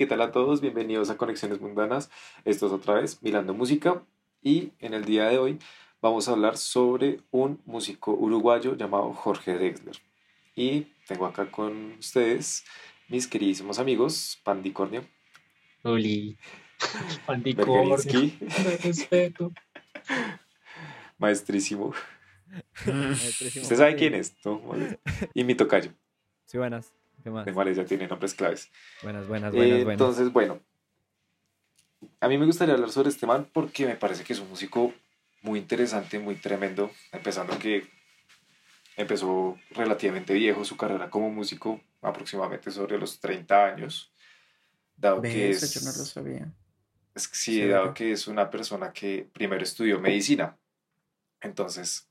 ¿qué tal a todos? Bienvenidos a Conexiones Mundanas. Esto es otra vez Milando Música y en el día de hoy vamos a hablar sobre un músico uruguayo llamado Jorge Drexler. Y tengo acá con ustedes mis queridísimos amigos Pandicornio. Oli. Pandicornio. Respeto. Maestrísimo. ¿Usted sabe quién es? Y mi tocayo. Sí, buenas. ¿Qué más? ya tiene nombres claves. Buenas, buenas, buenas, buenas. Entonces, bueno. A mí me gustaría hablar sobre este man porque me parece que es un músico muy interesante, muy tremendo. Empezando que empezó relativamente viejo su carrera como músico, aproximadamente sobre los 30 años. Dado que es. Yo no lo sabía. Es que sí, dado que es una persona que primero estudió medicina. Entonces,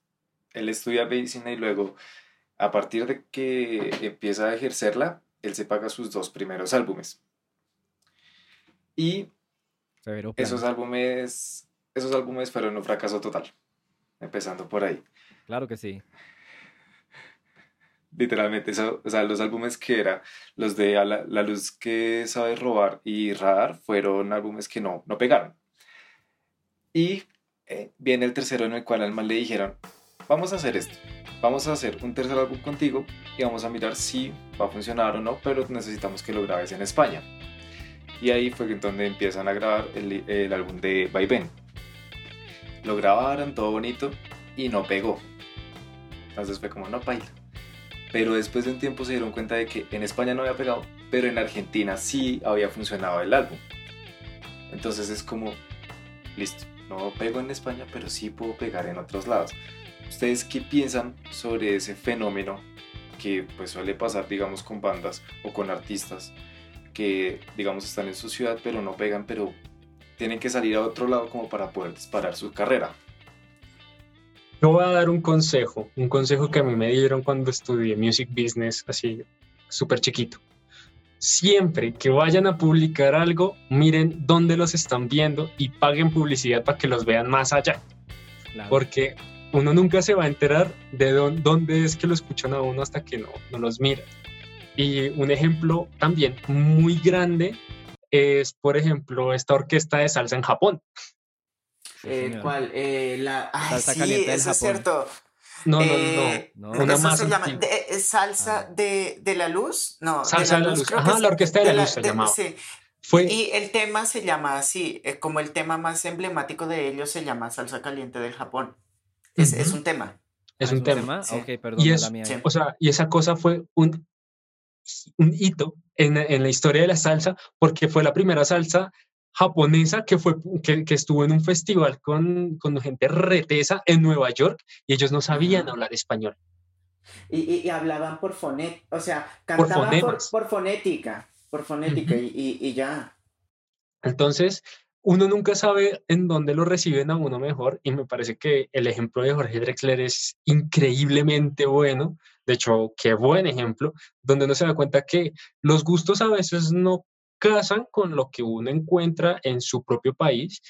él estudia medicina y luego a partir de que empieza a ejercerla, él se paga sus dos primeros álbumes. Y esos álbumes, esos álbumes fueron un fracaso total, empezando por ahí. Claro que sí. Literalmente, o sea, los álbumes que era los de la, luz que sabe robar y radar fueron álbumes que no, no pegaron. Y eh, viene el tercero en el cual al mal le dijeron, vamos a hacer esto vamos a hacer un tercer álbum contigo y vamos a mirar si va a funcionar o no, pero necesitamos que lo grabes en España. Y ahí fue donde empiezan a grabar el, álbum de Vaivén. Lo grabaron, todo bonito, y no pegó. Entonces fue como, no baila. Pero después de un tiempo se dieron cuenta de que en España no había pegado, pero en Argentina sí había funcionado el álbum. Entonces es como, listo, no pego en España, pero sí puedo pegar en otros lados. ¿Ustedes qué piensan sobre ese fenómeno que pues suele pasar, digamos, con bandas o con artistas que, digamos, están en su ciudad pero no pegan, pero tienen que salir a otro lado como para poder disparar su carrera? Yo voy a dar un consejo, un consejo que a mí me dieron cuando estudié Music Business, así súper chiquito. Siempre que vayan a publicar algo, miren dónde los están viendo y paguen publicidad para que los vean más allá. Porque uno nunca se va a enterar de dónde es que lo escuchan a uno hasta que no, no los mira. Y un ejemplo también muy grande es, por ejemplo, esta orquesta de salsa en Japón. Eh, ¿Cuál? Eh, la... salsa sí, caliente eso es cierto. No, no, no. Eh, Una más se llama salsa ah. de, de, la luz. No, salsa de la, luz. Ajá, la orquesta de la, luz se llamaba. Sí. Fue... Y el tema se llama así, como el tema más emblemático de ellos se llama Salsa Caliente del Japón. Es, un tema. Es un, tema. perdón, y, la mía. O sea, y esa cosa fue un, un hito en, en, la historia de la salsa porque fue la primera salsa japonesa que, fue, que, que estuvo en un festival con, con, gente retesa en Nueva York y ellos no sabían hablar español. Y, y, hablaban por fonética, o sea, cantaban por, por, fonética, por fonética y, y ya. Entonces, uno nunca sabe en dónde lo reciben a uno mejor y me parece que el ejemplo de Jorge Drexler es increíblemente bueno. De hecho, qué buen ejemplo, donde uno se da cuenta que los gustos a veces no casan con lo que uno encuentra en su propio país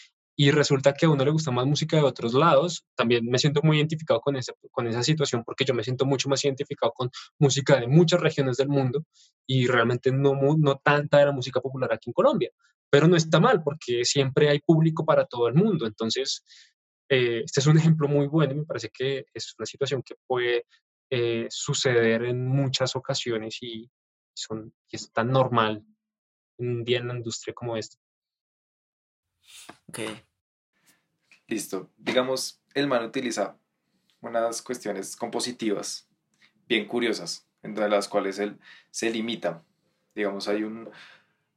y resulta que a uno le gusta más música de otros lados. También me siento muy identificado con, ese, con esa situación porque yo me siento mucho más identificado con música de muchas regiones del mundo y realmente no, no tanta de la música popular aquí en Colombia. Pero no está mal porque siempre hay público para todo el mundo. Entonces, eh, este es un ejemplo muy bueno y me parece que es una situación que puede eh, suceder en muchas ocasiones y, son, y es tan normal un día en la industria como esta. Ok. Listo. Digamos, el man utiliza unas cuestiones compositivas bien curiosas, entre las cuales él se limita. Digamos, hay un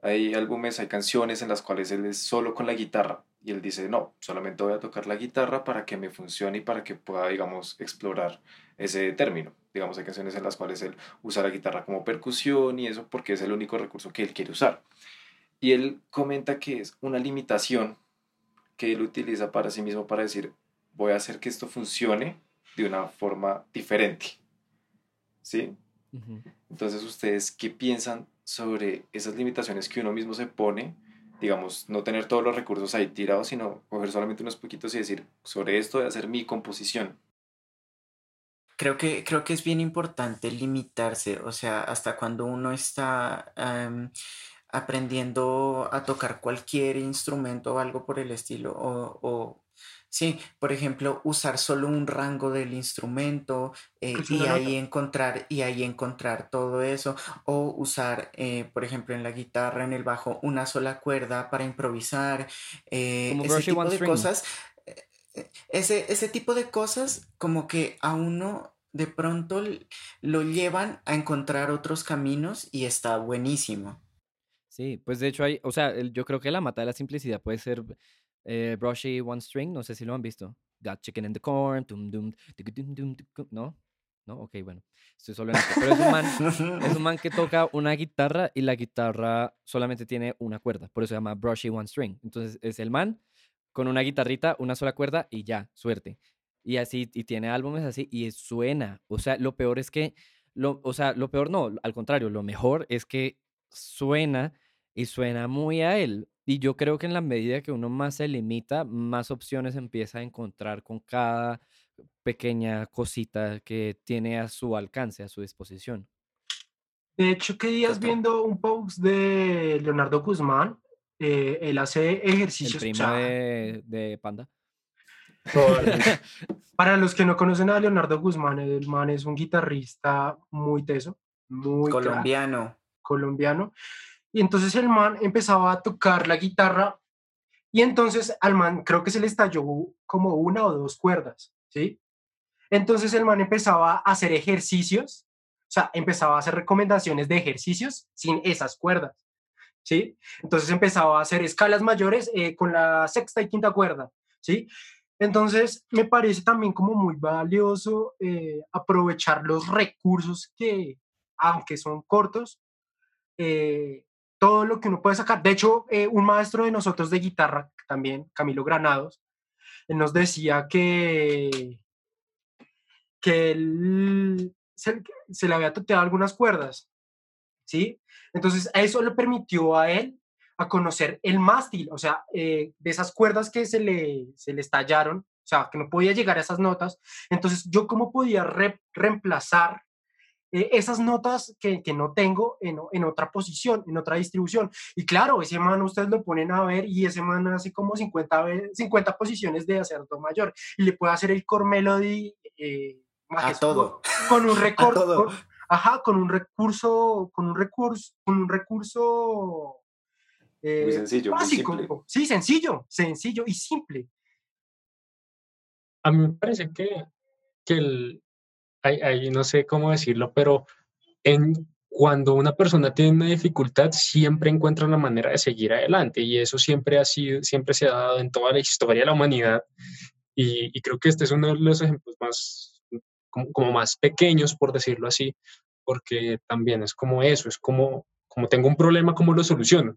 hay álbumes, hay canciones en las cuales él es solo con la guitarra y él dice, no, solamente voy a tocar la guitarra para que me funcione y para que pueda, digamos, explorar ese término. Digamos, hay canciones en las cuales él usa la guitarra como percusión y eso porque es el único recurso que él quiere usar. Y él comenta que es una limitación que él utiliza para sí mismo para decir, voy a hacer que esto funcione de una forma diferente. ¿Sí? Entonces, ¿ustedes qué piensan sobre esas limitaciones que uno mismo se pone? Digamos, no tener todos los recursos ahí tirados, sino coger solamente unos poquitos y decir, sobre esto voy a hacer mi composición. Creo que, creo que es bien importante limitarse, o sea, hasta cuando uno está aprendiendo a tocar cualquier instrumento o algo por el estilo. O, o sí, por ejemplo, usar solo un rango del instrumento eh, y ahí encontrar, y ahí encontrar todo eso. O usar, eh, por ejemplo, en la guitarra, en el bajo, una sola cuerda para improvisar. eh, ese tipo de String. cosas. eh, eh, Ese, ese tipo de cosas como que a uno de pronto lo llevan a encontrar otros caminos y está buenísimo. Sí, pues de hecho hay, o sea, el- yo creo que la mata de la simplicidad puede ser eh, Brushy One String, no sé si lo han visto. Got chicken in the corn, dum dum, tucu, dum, dum, ¿no? ¿No? Ok, bueno, estoy solo en esto. Pero es un man, es un man que toca una guitarra y la guitarra solamente tiene una cuerda, por eso se llama Brushy One String. Entonces es el man con una guitarrita, una sola cuerda y ya, suerte. Y así, y tiene álbumes así y suena. O sea, lo peor es que, lo, o sea, lo peor no, al contrario, lo mejor es que suena y suena muy a él. Y yo creo que en la medida que uno más se limita, más opciones empieza a encontrar con cada pequeña cosita que tiene a su alcance, a su disposición. De hecho, que días viendo un post de Leonardo Guzmán, eh, él hace El ejercicios. o primo sea, de, de Panda. Para los que no conocen a Leonardo Guzmán, el man es un guitarrista muy teso, muy crack, Colombiano. Y entonces el man empezaba a tocar la guitarra y entonces al man creo que se le estalló como una o dos cuerdas, ¿sí? Entonces el man empezaba a hacer ejercicios, o sea, empezaba a hacer recomendaciones de ejercicios sin esas cuerdas, ¿sí? Entonces empezaba a hacer escalas mayores eh, con la sexta y quinta cuerda, ¿sí? Entonces me parece también como muy valioso eh, aprovechar los recursos que, aunque son cortos, eh, todo lo que uno puede sacar. De hecho, eh, un maestro de nosotros de guitarra, también, Camilo Granados, él nos decía que, que él se, le había toteado algunas cuerdas, ¿sí? Entonces, eso le permitió a él a conocer el mástil, o sea, eh, de esas cuerdas que se le, se le estallaron, o sea, que no podía llegar a esas notas. Entonces, yo cómo podía re- reemplazar eh, esas notas que, que no tengo en, en otra posición, en otra distribución. Y claro, ese man ustedes lo ponen a ver y ese man hace como 50, ve- 50 posiciones de acento mayor y le puede hacer el core melody eh, A todo. con un todo. ajá, con un recurso, con un recurso, con un recurso eh, Muy sencillo, muy básico. simple. Sí, sencillo, sencillo y simple. A mí me parece que, que el, hay, hay- no sé cómo decirlo, pero en, cuando una persona tiene una dificultad, siempre encuentra la manera de seguir adelante y eso siempre ha sido, siempre se ha dado en toda la historia de la humanidad y, y creo que este es uno de los ejemplos más, como, como más pequeños, por decirlo así, porque también es como eso, es como, como tengo un problema, ¿cómo lo soluciono?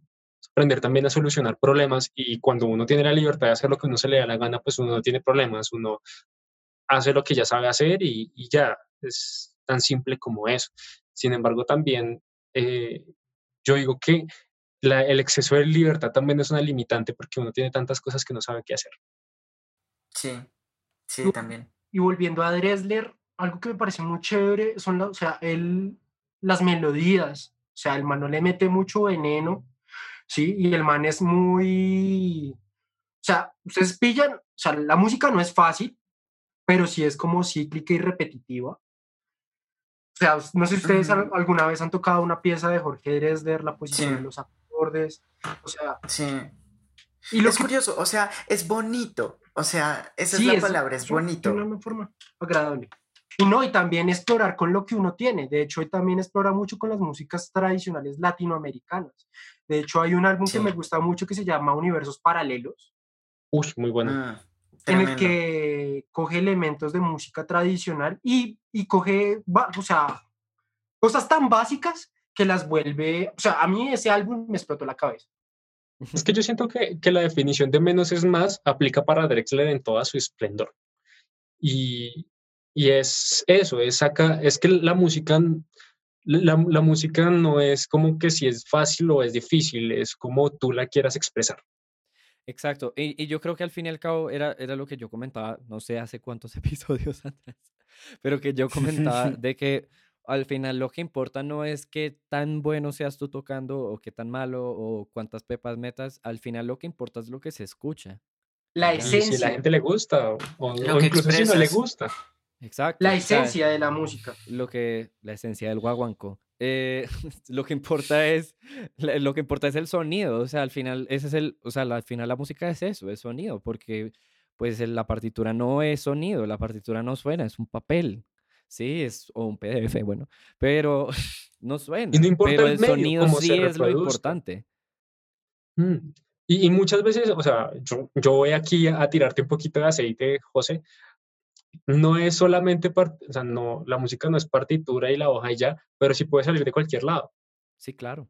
Aprender también a solucionar problemas y cuando uno tiene la libertad de hacer lo que uno se le da la gana, pues uno no tiene problemas, uno hace lo que ya sabe hacer y, y ya, es tan simple como eso. Sin embargo, también eh, yo digo que la- el exceso de libertad también es una limitante porque uno tiene tantas cosas que no sabe qué hacer. Sí, sí, también. Y volviendo a Dressler, algo que me parece muy chévere son la- o sea, él, las melodías. O sea, el man no le mete mucho veneno, ¿sí? Y el man es muy... O sea, ustedes pillan, o sea, la música no es fácil, pero sí es como cíclica y repetitiva. O sea, no sé si ustedes alguna vez han tocado una pieza de Jorge Dressler, la posición Sí. de los acordes, o sea, Sí. y lo Es que curioso, o sea, es bonito. O sea, esa Sí, es la es- palabra, es de bonito. una forma agradable. Y no, y también explorar con lo que uno tiene. De hecho, también explora mucho con las músicas tradicionales latinoamericanas. De hecho, hay un álbum Sí. que me gusta mucho que se llama Universos Paralelos, Uy, muy bueno. En el que coge elementos de música tradicional y, y coge, o sea, cosas tan básicas que las vuelve, o sea, a mí ese álbum me explotó la cabeza. Es que yo siento que, que la definición de menos es más aplica para Drexler en toda su esplendor. Y, y es eso, es, saca, es que la música, la, la música no es como que si es fácil o es difícil, es como tú la quieras expresar. Exacto. Y, y yo creo que al fin y al cabo era, era lo que yo comentaba, no sé hace cuántos episodios atrás, pero que yo comentaba de que, al final lo que importa no es qué tan bueno seas tú tocando o qué tan malo o cuántas pepas metas, al final lo que importa es lo que se escucha. La. Y si a la esencia, gente le gusta, o, incluso si no le gusta. Exacto. la o sea, esencia de la música. lo que la esencia del guaguanco. eh, lo que importa es lo que importa es el sonido, o sea, al final ese es el, o sea, al final la música es eso, es sonido, porque pues la partitura no es sonido, la partitura no suena, es un papel. Sí, es o un PDF, bueno, pero no suena, importa pero el sonido sí es lo importante. Mm. Y, y muchas veces, o sea, yo, yo voy aquí a, a tirarte un poquito de aceite, José. No es solamente, part- o sea, no, la música no es partitura y la hoja y ya, pero sí puede salir de cualquier lado. Sí, claro.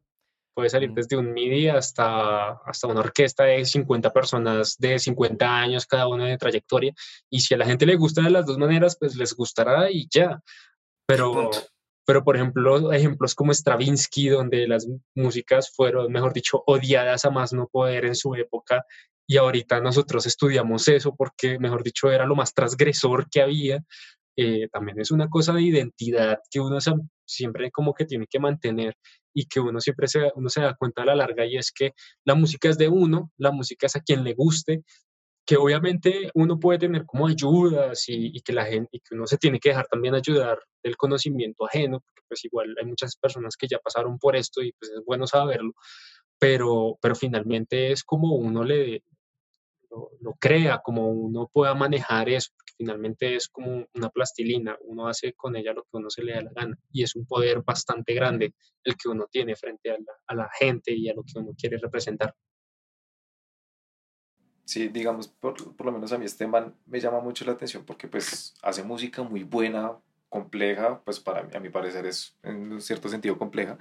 Puede salir Mm. desde un MIDI hasta, hasta una orquesta de 50 personas de 50 años, cada una de trayectoria. Y si a la gente le gusta de las dos maneras, pues les gustará y ya. Pero, pero por ejemplo, ejemplos como Stravinsky, donde las músicas fueron, mejor dicho, odiadas a más no poder en su época. Y ahorita nosotros estudiamos eso porque, mejor dicho, era lo más transgresor que había. eh, también es una cosa de identidad que uno sam- siempre como que tiene que mantener y que uno siempre se, uno se da cuenta a la larga y es que la música es de uno, la música es a quien le guste, que obviamente uno puede tener como ayudas y, y que la gente, y que uno se tiene que dejar también ayudar del conocimiento ajeno, porque pues igual hay muchas personas que ya pasaron por esto y pues es bueno saberlo, pero, pero finalmente es como uno le lo, crea, como uno pueda manejar eso, porque finalmente es como una plastilina, uno hace con ella lo que uno se le da la gana y es un poder bastante grande el que uno tiene frente a la, a la gente y a lo que uno quiere representar. Sí, digamos, por, por lo menos a mí este man me llama mucho la atención porque pues hace música muy buena, compleja, pues para mí, a mi parecer es en un cierto sentido compleja.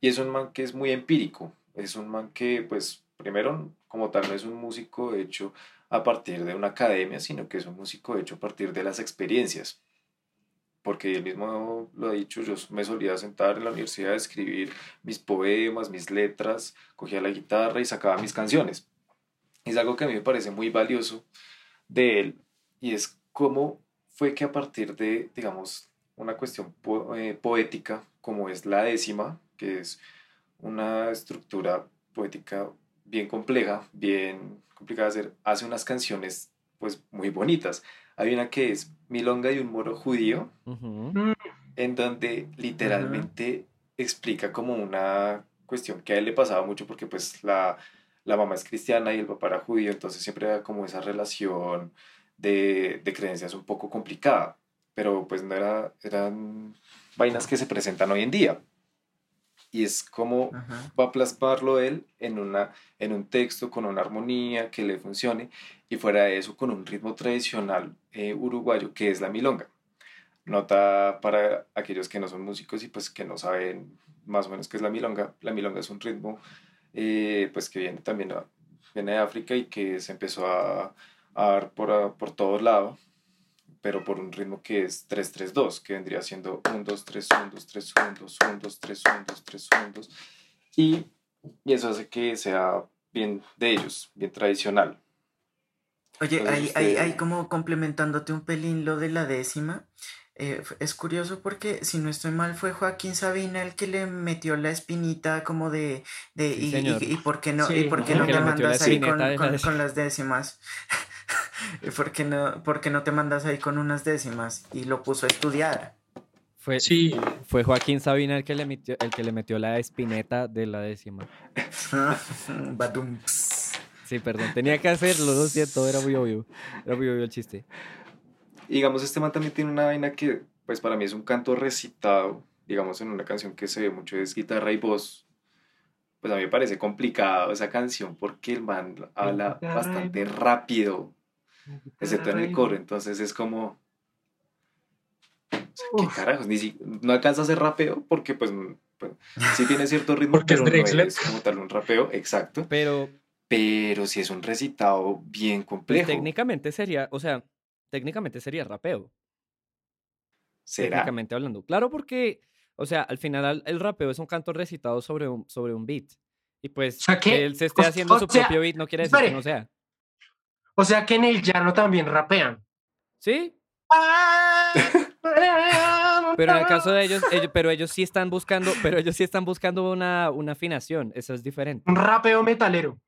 Y es un man que es muy empírico, es un man que pues primero como tal no es un músico hecho a partir de una academia, sino que es un músico hecho a partir de las experiencias. Porque él mismo lo ha dicho, yo me solía sentar en la universidad a escribir mis poemas, mis letras, cogía la guitarra y sacaba mis canciones es algo que a mí me parece muy valioso de él y es cómo fue que a partir de, digamos, una cuestión eh, poética como es la décima, que es una estructura poética bien compleja, bien complicada de hacer, hace unas canciones pues muy bonitas. Hay una que es Milonga y un moro judío, Ujú. en donde literalmente explica como una cuestión que a él le pasaba mucho porque pues la, la mamá es cristiana y el papá era judío, entonces siempre era como esa relación de, de creencias un poco complicada, pero pues no era, eran vainas que se presentan hoy en día. Y es como Ajá. va a plasmarlo él en, una, en un texto con una armonía que le funcione y fuera de eso con un ritmo tradicional eh, uruguayo que es la milonga. Nota para aquellos que no son músicos y pues que no saben más o menos qué es la milonga. La milonga es un ritmo eh, pues que viene también a- viene de África y que se empezó a, a dar por, a- por todos lados pero por un ritmo que es 3-3-2, que vendría siendo 1, 2, 3, 1, 2, 3, 1, 2, 1, 2, 3, 1, 2, 3, 1, 2. Y, y eso hace que sea bien de ellos, bien tradicional. Oye, ahí, ahí, este- ahí como complementándote un pelín lo de la décima, eh, es curioso porque si no estoy mal fue Joaquín Sabina el que le metió la espinita como de, de Sí, y, y, y por qué no, Sí, y por qué no que me mandas ahí con, con- con las décimas. ¿Y por qué no, por qué no te mandas ahí con unas décimas? Y lo puso a estudiar. Fue, Sí, fue Joaquín Sabina el que, le metió, el que le metió la espineta de la décima. Sí, perdón, tenía que hacerlo, lo siento, era muy obvio. Era muy obvio el chiste. Digamos, este man también tiene una vaina que, pues para mí es un canto recitado, digamos, en una canción que se ve mucho, es guitarra y voz. Pues a mí me parece complicado esa canción porque el man habla bastante rápido, excepto en el coro, entonces es como... O sea, ¿Qué Uf. carajos? Ni si, no alcanza a hacer rapeo porque pues, pues sí tiene cierto ritmo, Porque es pero no Drexler. es como tal un rapeo, exacto. Pero Pero sí es un recitado bien pues, complejo. técnicamente sería, o sea, técnicamente sería rapeo. ¿Será? Técnicamente hablando. Claro, porque, o sea, al final al- el rapeo es un canto recitado sobre un, sobre un beat. Y pues O sea, que él se esté o- haciendo o su sea, propio beat no quiere decir que no sea. O sea que en el llano también rapean. ¿Sí? Pero en el caso de ellos, ellos, pero ellos sí están buscando, pero ellos sí están buscando una, una afinación, eso es diferente. Un rapeo metalero.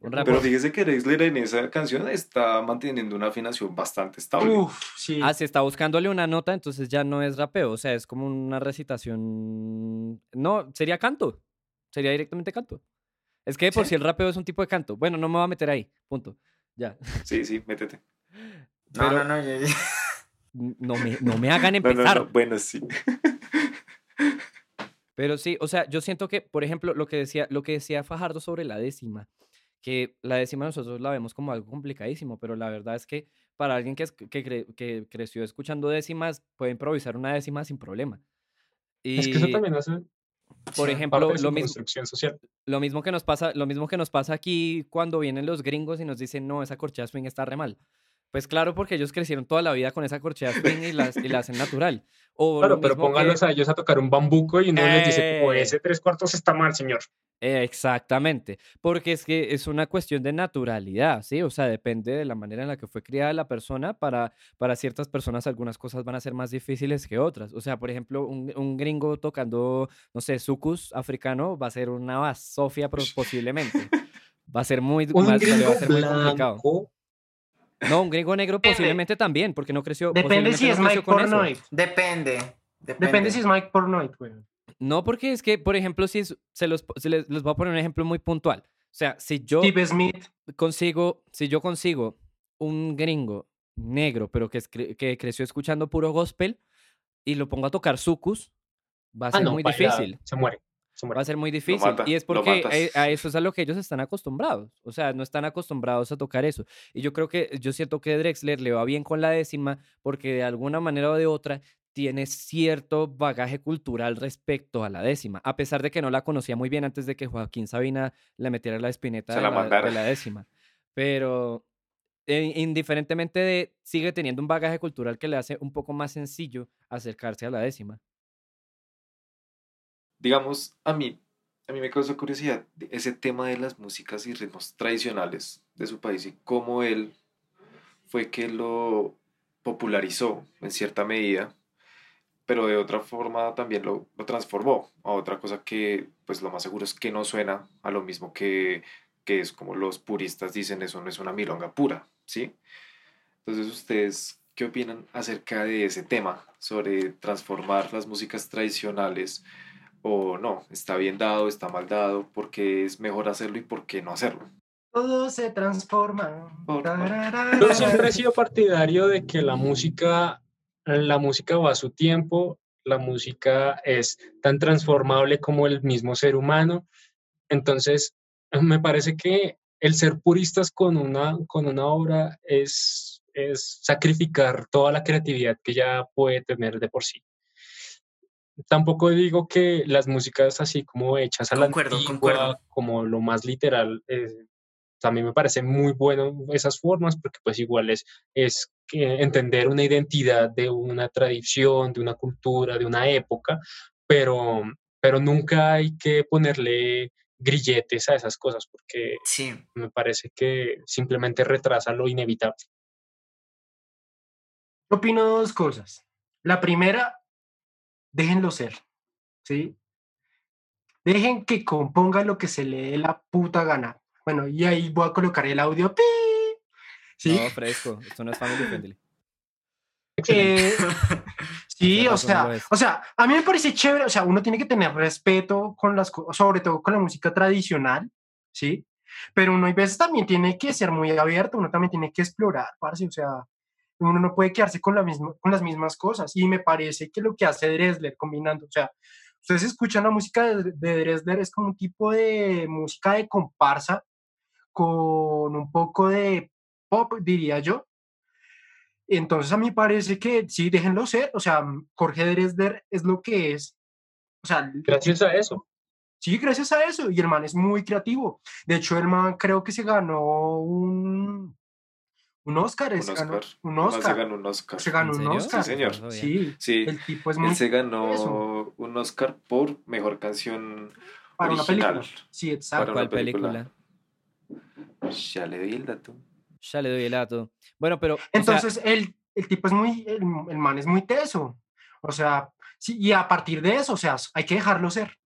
Un Pero fíjese que Drexler en esa canción está manteniendo una afinación bastante estable. Uf, sí. Ah, si está buscándole una nota, entonces ya no es rapeo, o sea, es como una recitación. No, sería canto. Sería directamente canto. Es que por ¿Sí? si el rapeo es un tipo de canto. Bueno, no me voy a meter ahí. Punto. Ya. Sí, sí, métete. No, Pero- no, no. ya- ya. No me, no me hagan No, no, empezar. no, Bueno, sí. Pero sí, o sea, yo siento que, por ejemplo, lo que decía, lo que decía Fajardo sobre la décima, que la décima nosotros la vemos como algo complicadísimo, pero la verdad es que para alguien que, es- que, cre- que creció escuchando décimas, puede improvisar una décima sin problema. Y, Es que eso también hace por Sí, ejemplo, mismo, social. lo mismo que nos pasa, lo mismo que nos pasa aquí cuando vienen los gringos y nos dicen, no, esa corchea swing está re mal. Pues claro, porque ellos crecieron toda la vida con esa corchea swing y la, y la hacen natural. O Claro, pero que- pónganlos a ellos a tocar un bambuco y uno les dice, como Eh. ese tres cuartos está mal, señor. Eh, Exactamente, porque es que es una cuestión de naturalidad, ¿sí? O sea, depende de la manera en la que fue criada la persona. Para, para ciertas personas algunas cosas van a ser más difíciles que otras. O sea, por ejemplo, un, un gringo tocando, no sé, sucus africano va a ser una basofia posiblemente. Va a ser muy, Un más- le gringo va a ser muy complicado. No, un gringo negro Depende. posiblemente también, porque no creció. Depende si es no Mike. Pornoy. Depende. Depende. Depende si es Mike Pornoy, güey. No, porque es que, por ejemplo, si es- se los, se les, les voy a poner un ejemplo muy puntual. O sea, si yo Steve Smith. consigo, si yo consigo un gringo negro, pero que, es que creció escuchando puro gospel y lo pongo a tocar sucus, va a Ah, ser no, muy difícil. Se muere. Va a ser muy difícil. mata, y es porque eh, a eso es a lo que ellos están acostumbrados. O sea, no están acostumbrados a tocar eso. Y yo creo que, yo siento que Drexler le va bien con la décima porque de alguna manera o de otra tiene cierto bagaje cultural respecto a la décima, a pesar de que no la conocía muy bien antes de que Joaquín Sabina le metiera la espineta de la la, de la décima. Pero eh, indiferentemente de, sigue teniendo un bagaje cultural que le hace un poco más sencillo acercarse a la décima. Digamos, a mí, a mí me causa curiosidad ese tema de las músicas y ritmos tradicionales de su país y cómo él fue que lo popularizó en cierta medida, pero de otra forma también lo, lo transformó a otra cosa que, pues lo más seguro es que no suena a lo mismo que, que es como los puristas dicen, eso no es una milonga pura, ¿sí? Entonces, ¿ustedes qué opinan acerca de ese tema, sobre transformar las músicas tradicionales o no, está bien dado, está mal dado, por qué es mejor hacerlo y por qué no hacerlo. Todo se transforma. Yo siempre he sido partidario de que la música, la música va a su tiempo, la música es tan transformable como el mismo ser humano. Entonces, me parece que el ser puristas con una, con una obra es, es sacrificar toda la creatividad que ya puede tener de por sí. Tampoco digo que las músicas así como hechas a la antigua, concuerdo. como lo más literal, eh, también me parece muy bueno esas formas porque pues igual es, es que entender una identidad de una tradición, de una cultura, de una época, pero, pero nunca hay que ponerle grilletes a esas cosas porque Sí. me parece que simplemente retrasa lo inevitable. Yo opino dos cosas. La primera, déjenlo ser, ¿sí? Dejen que componga lo que se le dé la puta gana. Bueno, y ahí voy a colocar el audio. pi, ¿Sí? No, fresco. Esto no es family friendly. Eh, sí, o sea, o sea, a mí me parece chévere, o sea, uno tiene que tener respeto con las cosas, sobre todo con la música tradicional, ¿sí? Pero uno hay veces también tiene que ser muy abierto, uno también tiene que explorar, parce, o sea, uno no puede quedarse con, la misma, con las mismas cosas. Y me parece que lo que hace Dresler combinando, o sea, ustedes escuchan la música de, de Dresler, es como un tipo de música de comparsa con un poco de pop, diría yo. Entonces a mí parece que sí, déjenlo ser. O sea, Jorge Dresler es lo que es. O sea, Gracias a eso. sí, gracias a eso. Y el man es muy creativo. De hecho, el man creo que se ganó un, un Oscar. Un es- ganó Oscar. Un Además, se Oscar. ganó un Oscar. Se ganó ¿En un? Oscar. Sí, señor. No. Sí, Sí, el tipo es muy él se eso. ganó un Oscar por mejor canción para una película. Sí, exacto. Para ¿Cuál una película. película? Ya le di el dato. Ya le doy el dato. Bueno, pero. o sea, Entonces, el, el tipo es muy, el, el man es muy teso. O sea, sí, y a partir de eso, o sea, hay que dejarlo ser.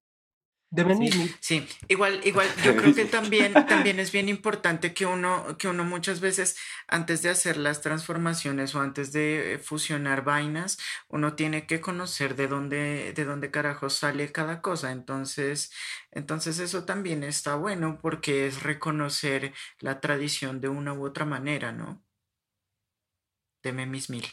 Deben Sí. ir- Sí, igual, igual, yo creo que también, también es bien importante que uno, que uno muchas veces, antes de hacer las transformaciones o antes de eh, fusionar vainas, uno tiene que conocer de dónde, de dónde carajo sale cada cosa. Entonces, entonces eso también está bueno porque es reconocer la tradición de una u otra manera, ¿no? Deme mis mil.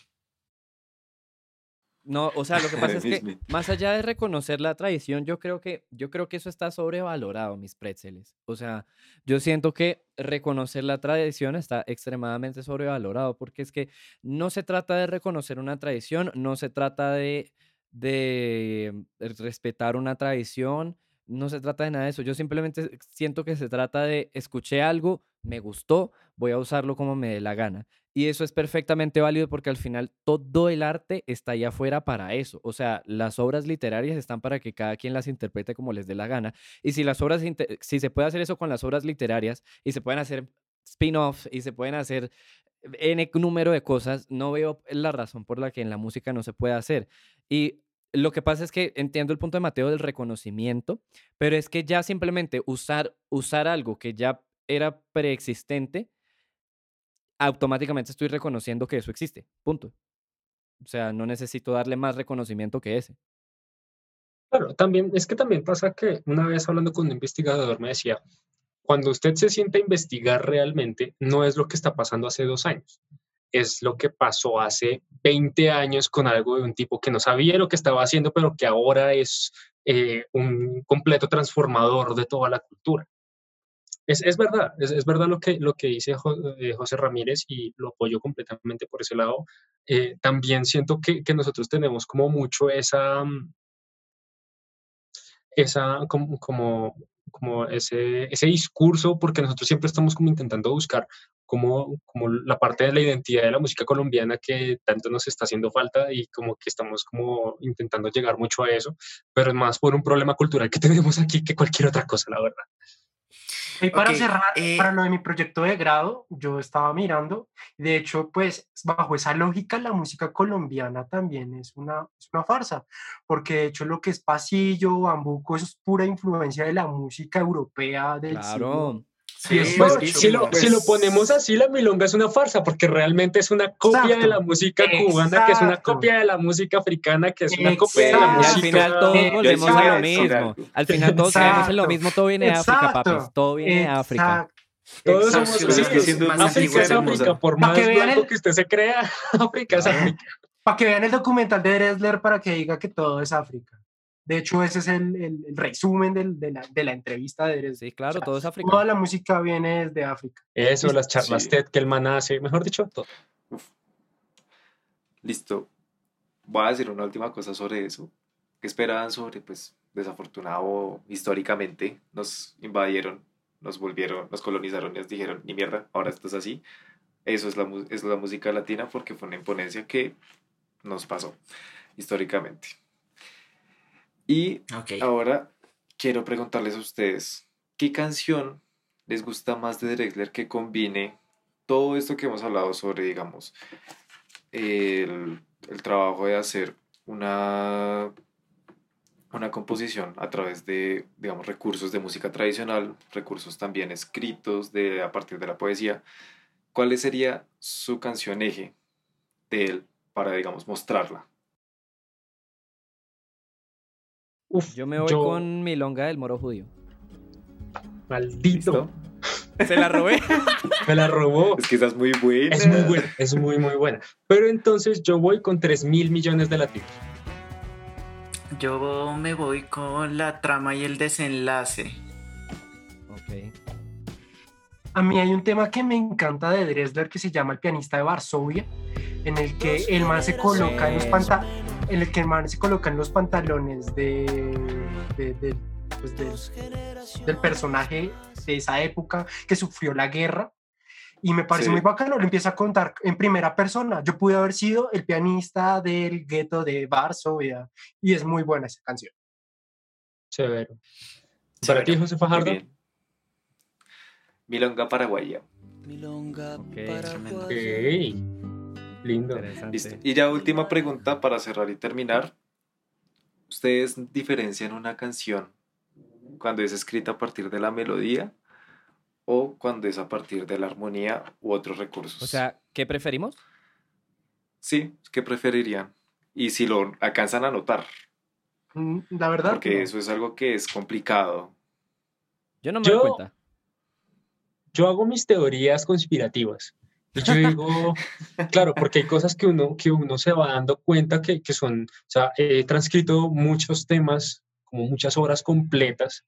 No, o sea, lo que pasa es que más allá de reconocer la tradición, yo creo que yo creo que eso está sobrevalorado, mis pretzeles. O sea, yo siento que reconocer la tradición está extremadamente sobrevalorado porque es que no se trata de reconocer una tradición, no se trata de de respetar una tradición, no se trata de nada de eso. Yo simplemente siento que se trata de escuché algo, me gustó, voy a usarlo como me dé la gana. Y eso es perfectamente válido porque al final todo el arte está allá afuera para eso. O sea, las obras literarias están para que cada quien las interprete como les dé la gana. Y si las obras, si se puede hacer eso con las obras literarias y se pueden hacer spin-offs y se pueden hacer N número de cosas, no veo la razón por la que en la música no se puede hacer. Y lo que pasa es que entiendo el punto de Mateo del reconocimiento, pero es que ya simplemente usar, usar algo que ya era preexistente, automáticamente estoy reconociendo que eso existe. Punto. O sea, no necesito darle más reconocimiento que ese. Claro, también, es que también pasa que una vez hablando con un investigador me decía, cuando usted se sienta a investigar realmente, no es lo que está pasando hace dos años, es lo que pasó hace 20 años con algo de un tipo que no sabía lo que estaba haciendo, pero que ahora es eh, un completo transformador de toda la cultura. Es, es verdad, es, es verdad lo que, lo que dice eh, José Ramírez y lo apoyo completamente por ese lado. Eh, también siento que, que nosotros tenemos como mucho esa... mm, esa como, como, como ese, ese discurso, porque nosotros siempre estamos como intentando buscar como, como la parte de la identidad de la música colombiana que tanto nos está haciendo falta y como que estamos como intentando llegar mucho a eso, pero es más por un problema cultural que tenemos aquí que cualquier otra cosa, la verdad. Y para Ok, cerrar, eh, para lo de mi proyecto de grado, yo estaba mirando, de hecho, pues bajo esa lógica, la música colombiana también es una, es una farsa, porque de hecho lo que es pasillo, bambuco, eso es pura influencia de la música europea del siglo Sí, Pues, si, lo, si lo ponemos así, la milonga es una farsa, porque realmente es una copia de la música cubana, que es una copia de la música africana, que es una copia de la Y al música... final todos volvemos a lo mismo. Al final todos creemos en lo mismo, todo viene de África, papis. Todo viene de África. Todos somos Pero es que sí, África es África, por más que vean blanco el- que usted se crea, África es. África. Para que vean el documental de Dresler para que diga que todo es África. De hecho, ese es el, el- el resumen del- de, la, de la entrevista de Dresler. Sí, claro, O sea, todo es África. Toda la música viene desde África. Eso, las charlas Sí. TED que el man hace, mejor dicho, todo. Listo. Voy a decir una última cosa sobre eso. ¿Qué esperaban sobre, pues, desafortunado históricamente? Nos invadieron, nos volvieron, nos colonizaron y nos dijeron, ni mierda, ahora esto es así. Eso es la, es la música latina porque fue una imponencia que nos pasó históricamente. Y ahora quiero preguntarles a ustedes, ¿qué canción les gusta más de Drexler que combine todo esto que hemos hablado sobre, digamos, el, el trabajo de hacer una, una composición a través de, digamos, recursos de música tradicional, recursos también escritos de, a partir de la poesía? ¿Cuál sería su canción eje de él para, digamos, mostrarla? Uf, Yo me voy yo- con Milonga del Moro Judío. Maldito, ¿Listo? Se la robé. me la robó. Es que esa es muy buena. Es muy buena, es muy, muy buena. Pero entonces yo voy con 3 mil millones de latinos. Yo me voy con la trama y el desenlace. ok. A mí hay un tema que me encanta de Dresler que se llama El pianista de Varsovia, en el que el man se coloca en los panta en el que el man se coloca en los pantalones de, de- de- pues, del- del personaje de esa época que sufrió la guerra. Y me parece Sí. muy bacano, lo empieza a contar en primera persona. Yo pude haber sido el pianista del gueto de Varsovia y es muy buena esa canción. Severo. Para ti, José Fajardo. bien. Milonga paraguaya. Ok. Lindo. Listo. Y ya última pregunta para cerrar y terminar. ¿ustedes diferencian una canción cuando es escrita a partir de la melodía o cuando es a partir de la armonía u otros recursos? O sea, ¿qué preferimos? Sí, ¿qué preferirían? Y si lo alcanzan a notar, Mm, La verdad. porque no. eso es algo que es complicado. Yo no me Yo- doy cuenta. yo hago mis teorías conspirativas. Yo digo, claro, porque hay cosas que uno, que uno se va dando cuenta que, que son, o sea, he transcrito muchos temas, como muchas horas completas,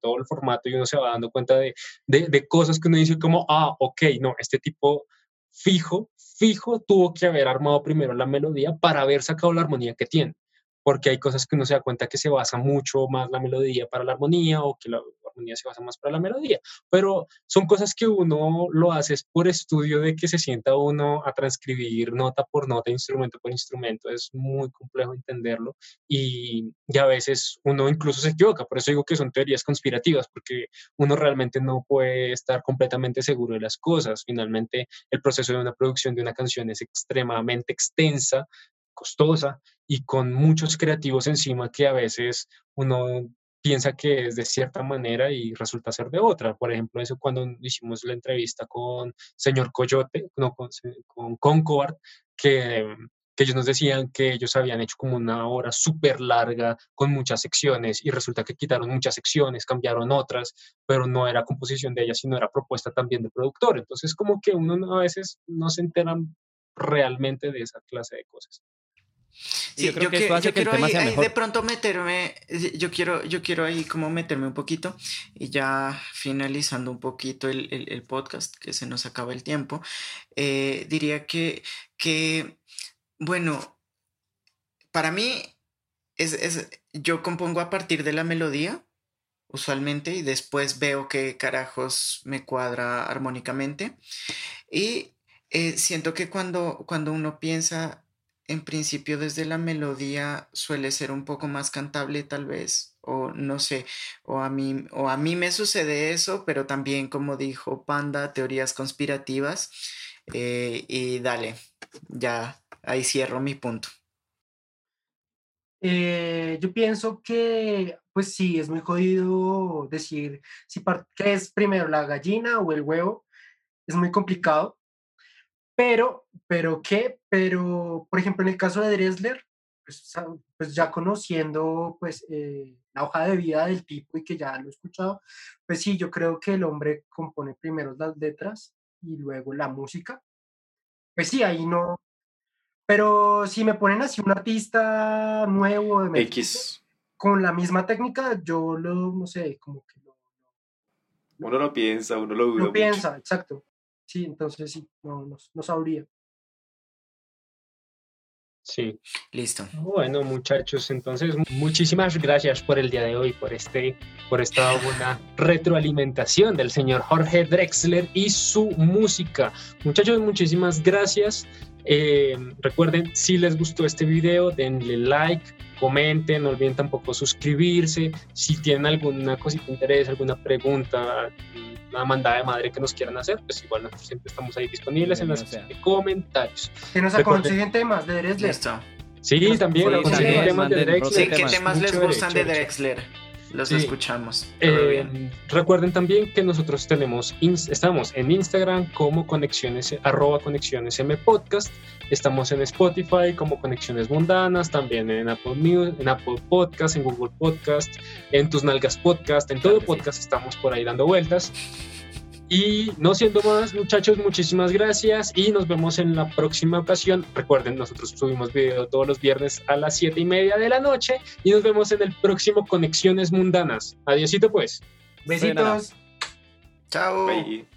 todo el formato, y uno se va dando cuenta de, de, de cosas que uno dice como, ah, ok, no, este tipo fijo, fijo, tuvo que haber armado primero la melodía para haber sacado la armonía que tiene. Porque hay cosas que uno se da cuenta que se basa mucho más la melodía para la armonía o que la armonía se basa más para la melodía pero son cosas que uno lo hace es por estudio de que se sienta uno a transcribir nota por nota, instrumento por instrumento. Es muy complejo entenderlo y, y a veces uno incluso se equivoca. Por eso digo que son teorías conspirativas, porque uno realmente no puede estar completamente seguro de las cosas. Finalmente, el proceso de una producción de una canción es extremadamente extensa, costosa y con muchos creativos encima que a veces uno piensa que es de cierta manera y resulta ser de otra. Por ejemplo, eso cuando hicimos la entrevista con señor Coyote, no, con, con Concord, que, que ellos nos decían que ellos habían hecho como una obra súper larga con muchas secciones y resulta que quitaron muchas secciones, cambiaron otras, pero no era composición de ellas, sino era propuesta también del productor. Entonces, como que uno no- a veces no se enteran realmente de esa clase de cosas. Y yo creo que esto hace que el tema ahí, sea ahí mejor. de pronto meterme, yo quiero, yo quiero ahí como meterme un poquito y ya finalizando un poquito el, el- el podcast, que se nos acaba el tiempo, eh, diría que, que, bueno, para mí es, es, yo compongo a partir de la melodía, usualmente, y después veo qué carajos me cuadra armónicamente. Y eh, siento que cuando, cuando uno piensa en principio desde la melodía suele ser un poco más cantable tal vez, o no sé, o a mí, o a mí me sucede eso, pero también como dijo Panda, teorías conspirativas, eh, y dale, ya ahí cierro mi punto. Eh, yo pienso que, pues sí, es muy jodido decir si qué es primero, la gallina o el huevo. Es muy complicado. Pero, pero qué, pero, por ejemplo, en el caso de Dressler, pues, pues ya conociendo pues eh, la hoja de vida del tipo y que ya lo he escuchado, pues sí, yo creo que el hombre compone primero las letras y luego la música. Pues sí, ahí no. Pero si me ponen así un artista nuevo de emergente, X. con la misma técnica, yo lo, no sé, como que lo, Uno lo piensa, uno lo duda lo mucho. piensa, exacto. Sí, entonces sí, no, no, no sabría. Sí. Listo. Bueno, muchachos, entonces muchísimas gracias por el día de hoy, por este, por esta buena retroalimentación del señor Jorge Drexler y su música. Muchachos, muchísimas gracias. Eh, recuerden, si les gustó este video, denle like, comenten, no olviden tampoco suscribirse. Si tienen alguna cosita de interés, alguna pregunta, una mandada de madre que nos quieran hacer, pues igual nosotros siempre estamos ahí disponibles en la sección de comentarios. Que nos aconsejen temas de. Listo. Sí, también aconsejen temas de Drexler. Sí, ¿qué tema. temas les gustan de. Drexler? Los Sí. escuchamos. Eh, recuerden también que nosotros tenemos, estamos en Instagram como conexiones, arroba conexiones M podcast, estamos en Spotify como conexiones mundanas, también en Apple Music, en Apple Podcast, en Google Podcast, en tus nalgas podcast, en todo Claro que sí. podcast estamos por ahí dando vueltas. Y no siendo más, muchachos, muchísimas gracias y nos vemos en la próxima ocasión. Recuerden, nosotros subimos video todos los viernes a las siete y media de la noche y nos vemos en el próximo Conexiones Mundanas. Adiosito pues. Besitos. Chao. Bye.